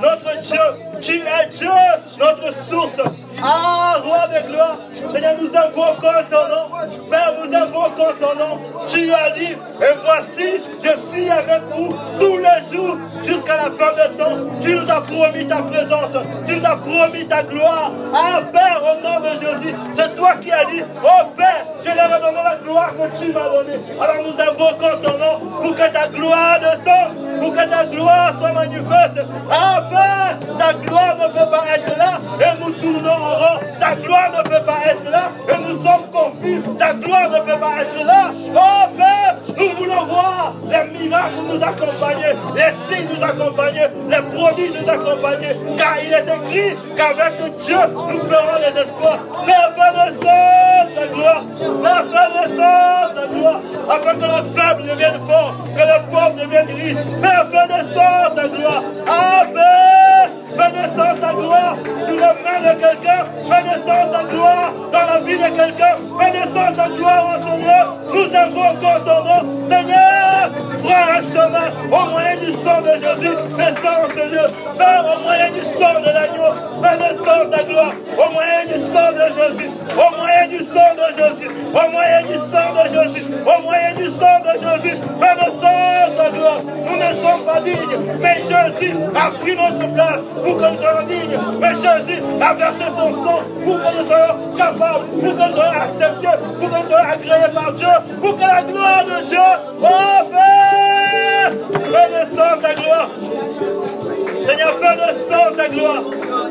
notre Dieu. Tu es Dieu, notre source. Ah, roi de gloire. Seigneur, nous invoquons ton nom. Père, nous invoquons ton nom. Tu as dit, et voici, je suis avec vous tous les jours jusqu'à la fin de temps. Tu nous as promis ta présence. Tu nous as promis ta gloire. Ah, Père, au nom de Jésus, c'est toi qui as dit, oh Père, je leur ai la gloire que tu m'as donnée. Alors nous invoquons ton nom pour que ta gloire descende, pour que ta gloire soit manifeste. Ah, Père, ta gloire ne peut pas être là et nous tournons en rond. Ta gloire ne peut pas être là et nous sommes confus. Ta gloire ne peut pas être là. Oh Père, nous voulons voir les miracles nous accompagner, les signes nous accompagner, les produits nous accompagner. Car il est écrit qu'avec Dieu, nous ferons les espoirs. Père, fais descendre ta gloire. Fais descendre ta gloire. Afin que le faible devienne fort, que le pauvre devienne riche. Père, fais descendre ta gloire. Père, fais descendre ta gloire sur les mains de quelqu'un. Fais descendre ta gloire dans la vie de quelqu'un. Fais descendre ta gloire au Seigneur. Nous invoquons ton nom. Seigneur, fera un chemin au moyen du sang de Jésus. Descends, Seigneur. Père, au moyen du sang de l'agneau. Descendre ta gloire au moyen du sang de Jésus. Au moyen du sang de Jésus. Au moyen du sang de Jésus. Au moyen du sang de Jésus. Descendre ta gloire. Nous ne sommes pas dignes, mais Jésus a pris notre place pour que nous soyons dignes. Mais Jésus a versé son sang pour que nous soyons capables, pour que nous soyons acceptés, pour que nous soyons agréés par Dieu, pour que la gloire de Dieu, fais descendre ta gloire. Seigneur, fais descendre ta gloire.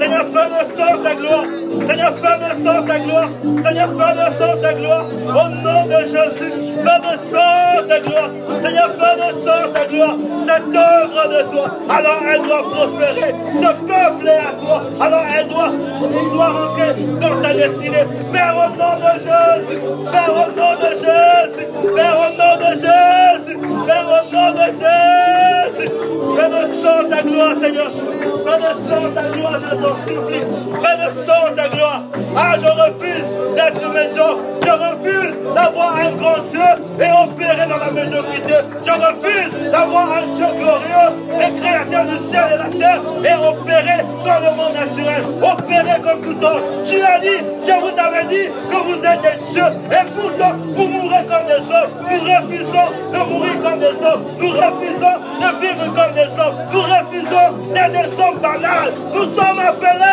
Seigneur, fais descendre ta gloire. Seigneur, fais descendre ta gloire. Seigneur, fais descendre ta gloire. Au nom de Jésus, fais descendre ta gloire. Seigneur, fais descendre ta gloire. Cette œuvre de toi, alors elle doit prospérer. Ce peuple à toi. Alors elle doit, il doit rentrer dans sa destinée. Père, au nom de Jésus. Père, au nom de Jésus. Père, au nom de Jésus. Père, au nom de Jésus. Fais descendre ta gloire, Seigneur. Fais descendre ta gloire, je t'en supplie. Fais descendre ta gloire. Ah, je refuse d'être médiocre. Je refuse d'avoir un grand Dieu et opérer dans la médiocrité. Je refuse d'avoir un Dieu glorieux et créateur du ciel et la terre et opérer dans le monde naturel. Opérer comme tout autre. Tu as dit, je vous avais dit que vous êtes des dieux et pourtant vous mourrez comme des hommes. Nous refusons de mourir comme des hommes. Nous refusons de vivre comme des hommes. Nous refusons d'être des hommes banals. Nous sommes appelés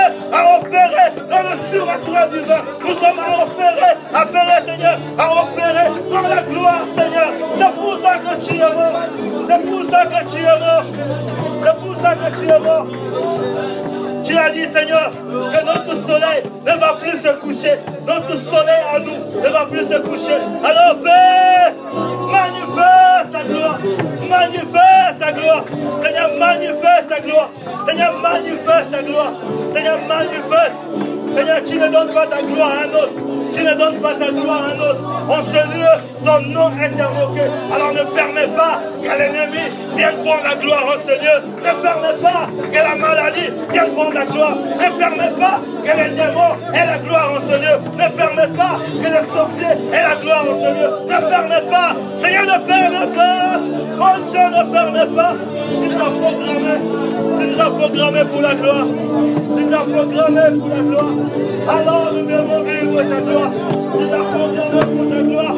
Nous sommes à opérer, appelés Seigneur, à opérer dans la gloire Seigneur. C'est pour ça que tu es mort. C'est pour ça que tu es mort. C'est pour ça que tu es mort. Tu as dit, Seigneur, que notre soleil ne va plus se coucher. Notre soleil à nous ne va plus se coucher. Alors, Père, manifeste ta gloire. Manifeste ta gloire. Seigneur, manifeste ta gloire. Seigneur, manifeste ta gloire. Seigneur, manifeste. Seigneur, tu ne donnes pas ta gloire à un autre. Tu ne donnes pas ta gloire à un autre. En ce lieu, ton nom est invoqué. Alors ne permets pas que l'ennemi vienne prendre la gloire en ce lieu. Ne permets pas que la maladie vienne prendre la gloire. Ne permets pas que les démons aient la gloire en ce lieu. Ne permets pas que les sorciers aient la gloire en ce lieu. Ne permets pas. Seigneur, ne permets pas. Mon Dieu, ne permets pas. Tu programmé. Tu nous as programmé pour la gloire. Tu nous as programmé pour la gloire. Alors nous devons vivre ta gloire. Tu nous as programmé pour ta gloire.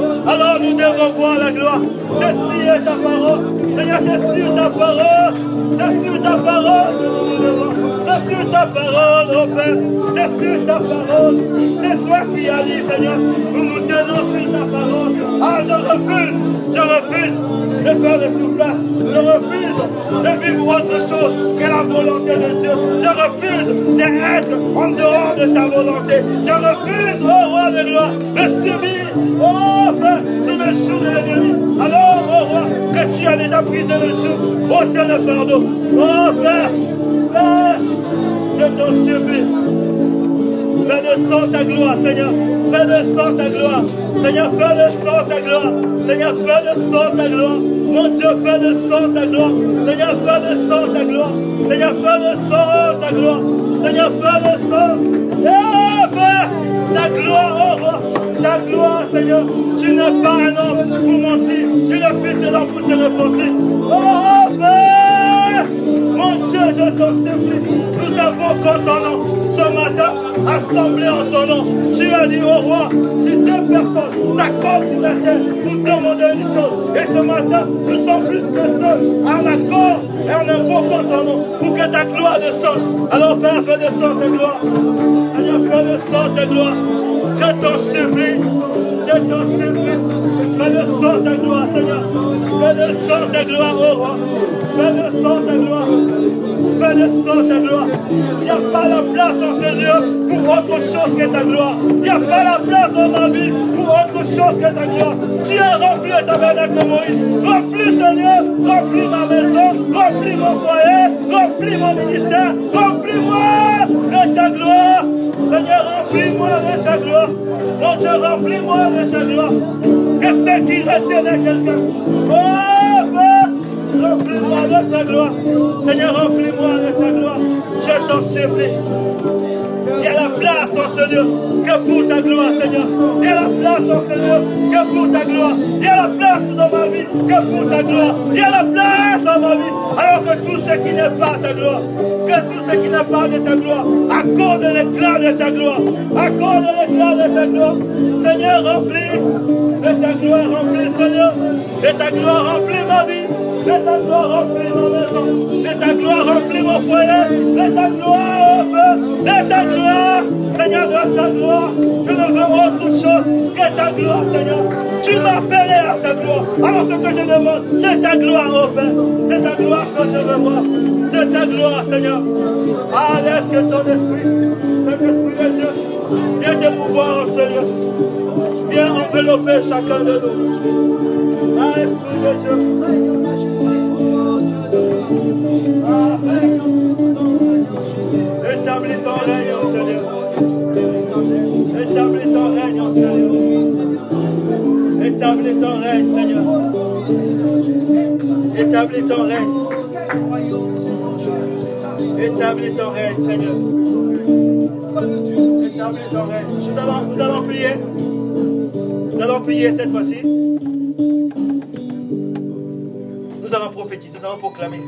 revoir la gloire. Ceci est ta parole. Seigneur, c'est sur ta parole. C'est sur ta parole nous nous levons. C'est sur ta parole, oh Père. C'est sur ta parole. C'est toi qui as dit, Seigneur. Nous nous tenons sur ta parole. Ah, je refuse. Je refuse de faire de sous-place. Je refuse de vivre autre chose que la volonté de Dieu. Je refuse d'être en dehors de ta volonté. Je refuse, oh roi de gloire, de subir, oh Père, sous le joug de l'ennemi. Alors, oh roi, que tu as déjà brisé le joug, ôte le pardon. Oh Père, Père, je t'en supplie. Fais de sang ta gloire, Seigneur. Fais de sang ta gloire. Seigneur, fais de sang ta gloire. Seigneur, fais de sang ta gloire. Mon Dieu, fais de sang ta gloire. Seigneur, fais de sang ta gloire. Seigneur, fais de sang ta gloire. Seigneur, fais de sang. Eh, Père, ta gloire, oh roi. Ta gloire, Seigneur. Tu n'es pas un homme pour mentir. Tu es le fils de l'homme pour se repentir. Oh, Père. Mon Dieu, je t'en supplie. Nous avons quand ton nom ce matin assemblés en ton nom. Tu as dit au roi, si deux personnes s'accordent sur la terre pour demander une chose, et ce matin, nous sommes plus que deux en accord et en invoquant ton pour que ta gloire descende. Alors Père, fais descendre ta gloire. Seigneur, fais descendre ta gloire. Je t'en supplie. Je t'en supplie. Fais descendre ta gloire, Seigneur. Fais descendre ta gloire, au roi. Fais descendre ta gloire. Il n'y a pas la place ce lieu pour autre chose que ta gloire. Il n'y a pas la place dans ma vie pour autre chose que ta gloire. Tu as rempli le tabernacle de Moïse. Remplis lieu. Remplis ma maison. Remplis mon foyer. Remplis mon ministère. Remplis-moi de ta gloire. Seigneur, remplis-moi de ta gloire. Mon Dieu, remplis-moi de ta gloire. Que ce qui retenait quelqu'un. Oh, remplis-moi de ta gloire. Seigneur, remplis-moi de ta gloire. Je t'en supplie. Il y a la place en ce que pour ta gloire, Seigneur. Il y a la place en ce que pour ta gloire. Il y a la place dans ma vie que pour ta gloire. Il y a la place dans ma vie. Alors que tout ce qui n'est pas ta gloire, que tout ce qui n'est pas de ta gloire, accorde l'éclat de ta gloire. Accorde l'éclat de ta gloire. Seigneur, remplis de ta gloire, remplis, Seigneur. De ta gloire, remplis ma vie. De ta gloire, remplis ma maison. De ta gloire, remplis mon foyer. De ta gloire, de ta gloire. Seigneur, de ta gloire. Je ne veux autre chose que ta gloire, Seigneur. Tu appelé à ta gloire. Alors ce que je demande, c'est ta gloire, oh Père. C'est ta gloire que je veux voir. C'est ta gloire, Seigneur. Ah, laisse que ton esprit, cet esprit de Dieu, vienne te mouvoir en ce lieu. Viens envelopper chacun de nous. Ah, esprit de Dieu. Établis ton règne, Seigneur. Établis ton règne. Établis ton règne, Seigneur. Établis ton règne. Nous allons, nous allons prier. Nous allons prier cette fois-ci. Nous allons prophétiser, nous allons proclamer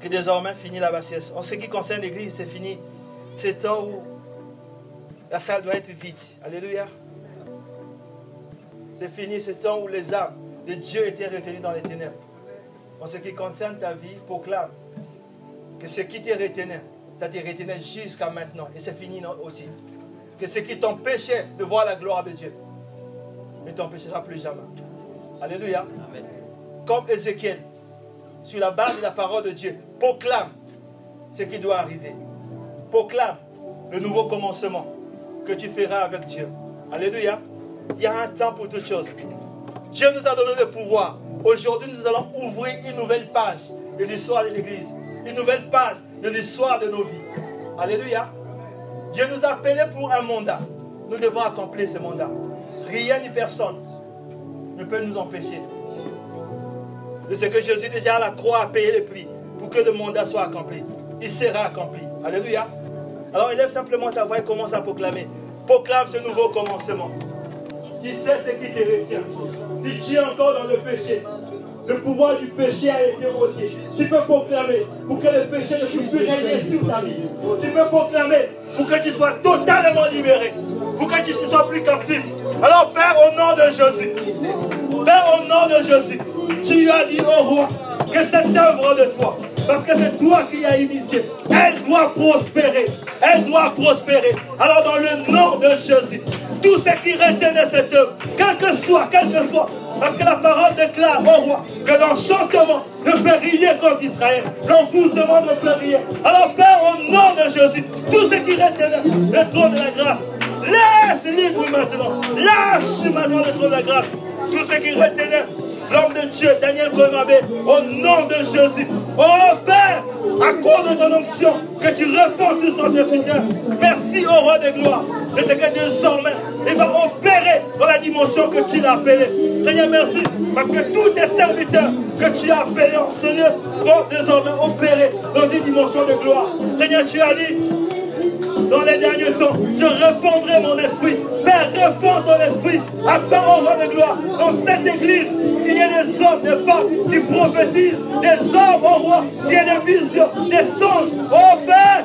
que désormais finit la bassesse. En ce qui concerne l'église, c'est fini. C'est temps où la salle doit être vide. Alléluia. C'est fini ce temps où les âmes de Dieu étaient retenues dans les ténèbres. En ce qui concerne ta vie, proclame que ce qui te retenait, ça te retenait jusqu'à maintenant. Et c'est fini aussi. Que ce qui t'empêchait de voir la gloire de Dieu ne t'empêchera plus jamais. Alléluia. Comme Ézéchiel, sur la base de la parole de Dieu, proclame ce qui doit arriver. Proclame le nouveau commencement que tu feras avec Dieu. Alléluia. Il y a un temps pour toutes choses. Dieu nous a donné le pouvoir. Aujourd'hui, nous allons ouvrir une nouvelle page de l'histoire de l'Église. Une nouvelle page de l'histoire de nos vies. Alléluia. Dieu nous a appelés pour un mandat. Nous devons accomplir ce mandat. Rien ni personne ne peut nous empêcher de ce que Jésus déjà à la croix a payé le prix pour que le mandat soit accompli. Il sera accompli. Alléluia. Alors élève simplement ta voix et commence à proclamer. Proclame ce nouveau commencement. Tu sais ce qui te retient. Si tu es encore dans le péché, le pouvoir du péché a été ôté. Tu peux proclamer pour que le péché ne puisse plus régner sur ta vie. Tu peux proclamer pour que tu sois totalement libéré. Pour que tu ne sois plus captif. Alors Père, au nom de Jésus, Père, au nom de Jésus, tu as dit au roi que cette œuvre de toi, parce que c'est toi qui as initié, elle doit prospérer. Elle doit prospérer. Alors dans le nom de Jésus, tout ce qui retenait cette œuvre, quel que soit, quel que soit, parce que la parole déclare au roi que l'enchantement ne peut rien contre Israël. L'envoûtement ne peut rien. Alors Père, au nom de Jésus, tout ce qui retenait le trône de la grâce, laisse libre maintenant. Lâche maintenant le trône de la grâce. Tout ce qui retenait l'homme de Dieu, Daniel Konabé, au nom de Jésus. Oh Père, à cause de ton onction, que tu tous ton serviteurs. Merci au roi de gloire de ce que désormais, il va opérer dans la dimension que tu l'as appelé. Seigneur, merci, parce que tous tes serviteurs que tu as appelés Seigneur vont désormais opérer dans une dimension de gloire. Seigneur, tu as dit, dans les derniers temps, je répondrai mon esprit. Père, réponds ton esprit. Appelle au roi de gloire. Dans cette église, il y a des hommes, des femmes qui prophétisent, des hommes au roi, qui a des visions, des songes. Oh Père,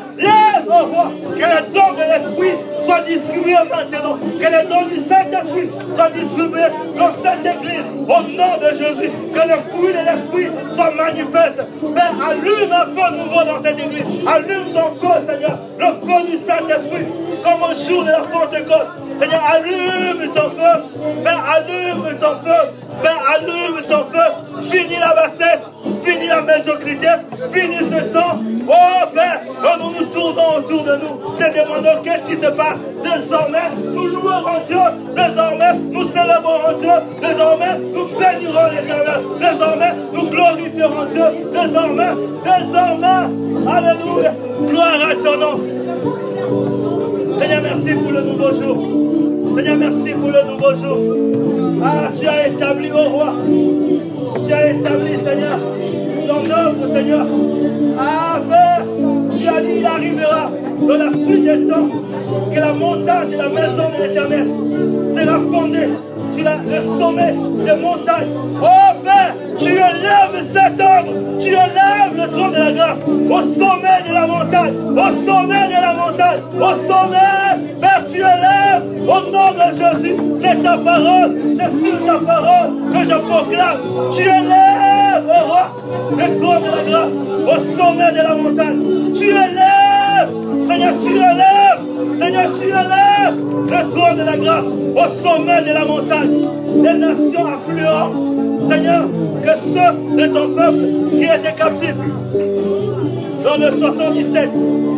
que le don de l'esprit soit distribué maintenant. Que le don du Saint-Esprit soit distribué dans cette église. Au nom de Jésus, que le fruit de l'esprit soit manifeste. Père, allume un feu nouveau dans cette église. Allume ton corps, Seigneur. Le feu du Saint-Esprit, comme au jour de la Pentecôte. Seigneur, allume ton feu. Père, allume ton feu. Père, allume ton feu. Finis la bassesse. Finis la médiocrité. Finis ce temps. Oh Père, quand nous nous tournons autour de nous, te demandons qu'est-ce qui se passe. Désormais, nous en Dieu. Désormais, nous célébrons en Dieu. Désormais, nous bénirons l'éternel. Désormais, nous glorifierons Dieu. Désormais, désormais, Alléluia. Gloire à ton nom. Seigneur, merci pour le nouveau jour. Seigneur, merci pour le nouveau jour. Ah, tu as établi au roi. Tu as établi, Seigneur, ton œuvre, Seigneur. Ah, Père, tu as dit, il arrivera dans la suite des temps que la montagne de la maison de l'éternel sera fondée la- le sommet des montagnes. Oh Père, tu élèves cette œuvre, tu élèves le trône de la grâce au sommet de la montagne, au sommet de la montagne, au sommet. Père, tu élèves au nom de Jésus. C'est ta parole, c'est sur ta parole que je proclame. Tu élèves, oh roi, le trône de la grâce au sommet de la montagne. Tu élèves, Seigneur, tu élèves, Seigneur, tu élèves le trône de la grâce au sommet de la montagne. Les nations affluentes, Seigneur, que ceux de ton peuple qui étaient captifs dans le 77,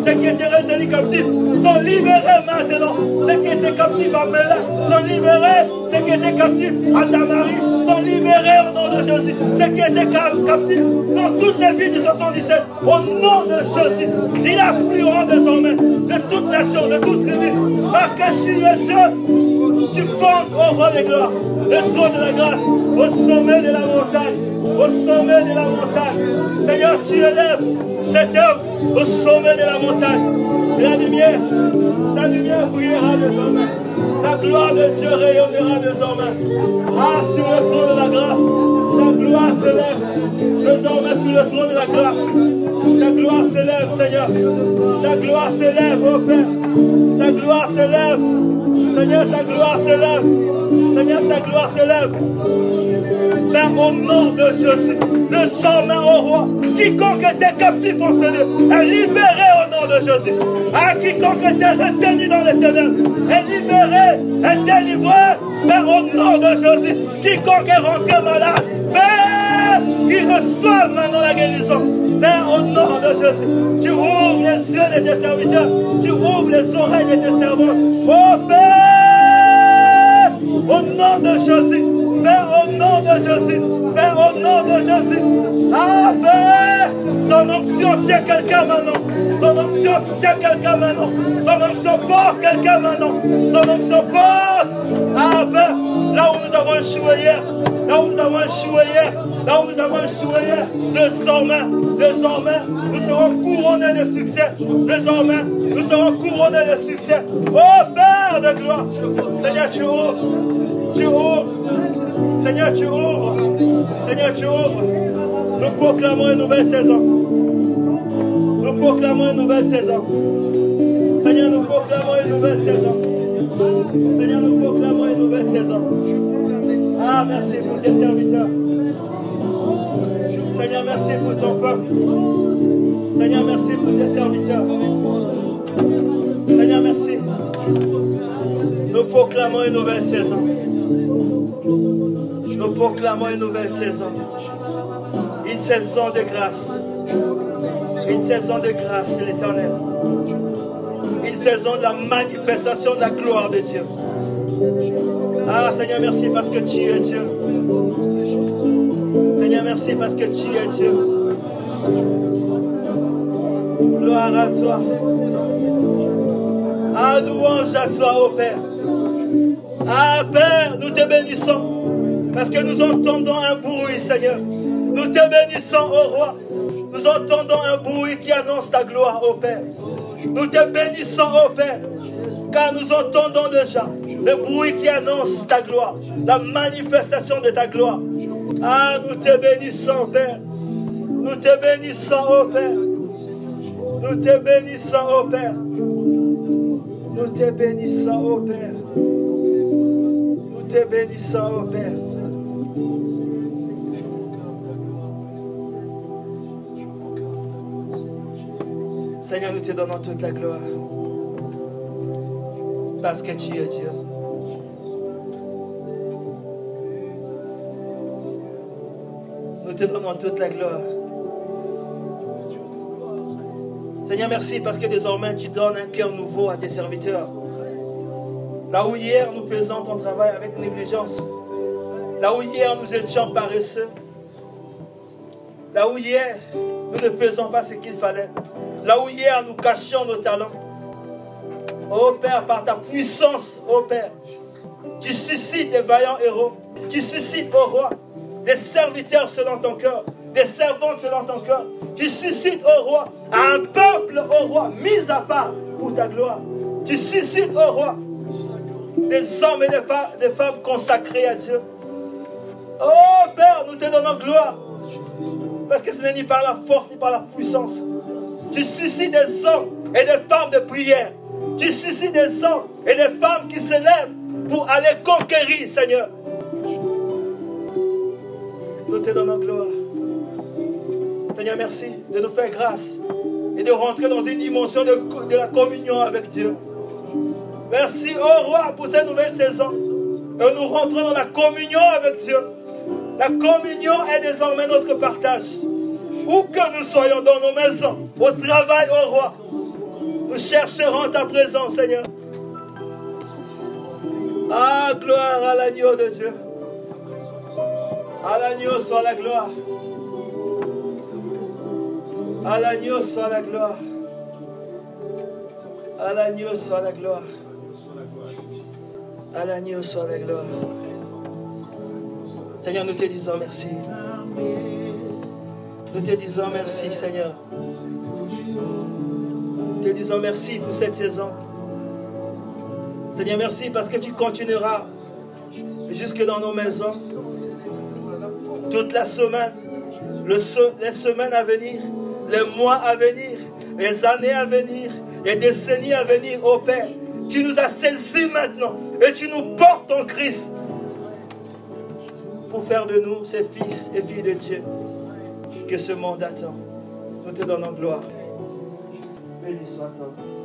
ceux qui étaient retenus captifs sont libérés maintenant. Ceux qui étaient captifs à Melun sont libérés. Ceux qui étaient captifs à Damari sont libérés au nom de Jésus. Ceux qui étaient ca- captifs dans toutes les villes du 77, au nom de Jésus, il afflueront désormais de toute nation, de toute tribu. Parce que tu es Dieu, tu fondes au roi des gloires, le trône de la grâce, au sommet de la montagne, au sommet de la montagne. Seigneur, tu élèves cette œuvre au sommet de la montagne. Et la lumière, ta lumière brillera désormais. La gloire de Dieu rayonnera désormais. Ah, sur le trône de la grâce, gloire s'élève désormais sur le trône de la grâce. Ta gloire s'élève, Seigneur. Ta gloire s'élève, ô Père. Ta gloire s'élève. Seigneur, ta gloire s'élève. Seigneur, ta gloire s'élève. Père, au nom de Jésus, désormais au roi, quiconque était captif en est libéré nom de Jésus. À quiconque était retenu dans l'éternel est libéré, est délivré. Père, au nom de Jésus, quiconque est rentré malade, Père, qu'il reçoive maintenant la guérison. Père, au nom de Jésus, tu ouvres les yeux de tes serviteurs, tu ouvres les oreilles de tes servants. Oh au nom de Jésus, Père, au nom de Jésus, nom de Jésus. Père, ton onction tient quelqu'un maintenant. Ton onction tient quelqu'un maintenant. Ton onction porte quelqu'un maintenant. Ton onction porte. Père, là où nous avons échoué hier, là où nous avons échoué hier, là où nous avons échoué hier, désormais, désormais, nous serons couronnés de succès. Désormais, nous serons couronnés de succès. Oh, Père de gloire, Seigneur, tu ouvres, tu ouvres. Seigneur, tu ouvres. Seigneur, tu ouvres. Nous proclamons une nouvelle saison. Nous proclamons une nouvelle saison. Seigneur, nous proclamons une nouvelle saison. Seigneur, nous proclamons une nouvelle saison. Ah, merci pour tes serviteurs. Seigneur, merci pour ton peuple. Seigneur, merci pour tes serviteurs. Seigneur, merci. Nous proclamons une nouvelle saison. Nous proclamons une nouvelle saison. Une saison de grâce. Une saison de grâce de l'éternel. Une saison de la manifestation de la gloire de Dieu. Ah Seigneur, merci parce que tu es Dieu. Seigneur, merci parce que tu es Dieu. Gloire à toi. Ah, louange à toi, ô Père. Ah, Père, nous te bénissons. Parce que nous entendons un bruit, Seigneur. Nous te bénissons, ô Roi. Nous entendons un bruit qui annonce ta gloire, ô Père. Nous te bénissons, ô Père. Car nous entendons déjà le bruit qui annonce ta gloire. La manifestation de ta gloire. Ah, nous te bénissons, Père. Nous te bénissons, ô Père. Nous te bénissons, ô Père. Nous te bénissons, ô Père. Nous te bénissons, ô Père. Seigneur, nous te donnons toute la gloire. Parce que tu es Dieu. Nous te donnons toute la gloire. Seigneur, merci parce que désormais tu donnes un cœur nouveau à tes serviteurs. Là où hier nous faisions ton travail avec négligence, là où hier nous étions paresseux, là où hier nous ne faisons pas ce qu'il fallait, là où hier nous cachions nos talents. Oh Père, par ta puissance, oh Père, tu suscites des vaillants héros, tu suscites, oh Roi, des serviteurs selon ton cœur, des servantes selon ton cœur. Tu suscites, oh Roi, un peuple, oh Roi, mis à part pour ta gloire. Tu suscites, oh Roi, des hommes et des femmes, des femmes consacrés à Dieu. Oh Père, nous te donnons gloire. Parce que ce n'est ni par la force ni par la puissance. Tu suscites des hommes et des femmes de prière. Tu suscites des hommes et des femmes qui se lèvent pour aller conquérir, Seigneur. Nous te donnons gloire. Seigneur, merci de nous faire grâce et de rentrer dans une dimension de, la communion avec Dieu. Merci, oh roi, pour cette nouvelle saison. Et nous rentrons dans la communion avec Dieu. La communion est désormais notre partage. Où que nous soyons dans nos maisons, au travail, au roi, nous chercherons ta présence, Seigneur. Ah, gloire à l'agneau de Dieu. À l'agneau soit la gloire. À l'agneau soit la gloire. À l'agneau soit la gloire. À l'agneau soit la gloire. Seigneur, nous te disons merci. Nous te disons merci, Seigneur. Nous te disons merci pour cette saison. Seigneur, merci parce que tu continueras jusque dans nos maisons, toute la semaine, le se- les semaines à venir, les mois à venir, les années à venir, les décennies à venir, ô Père. Tu nous as saisis maintenant et tu nous portes en Christ pour faire de nous ces fils et filles de Dieu que ce monde attend. Nous te donnons gloire. Béni soit-on.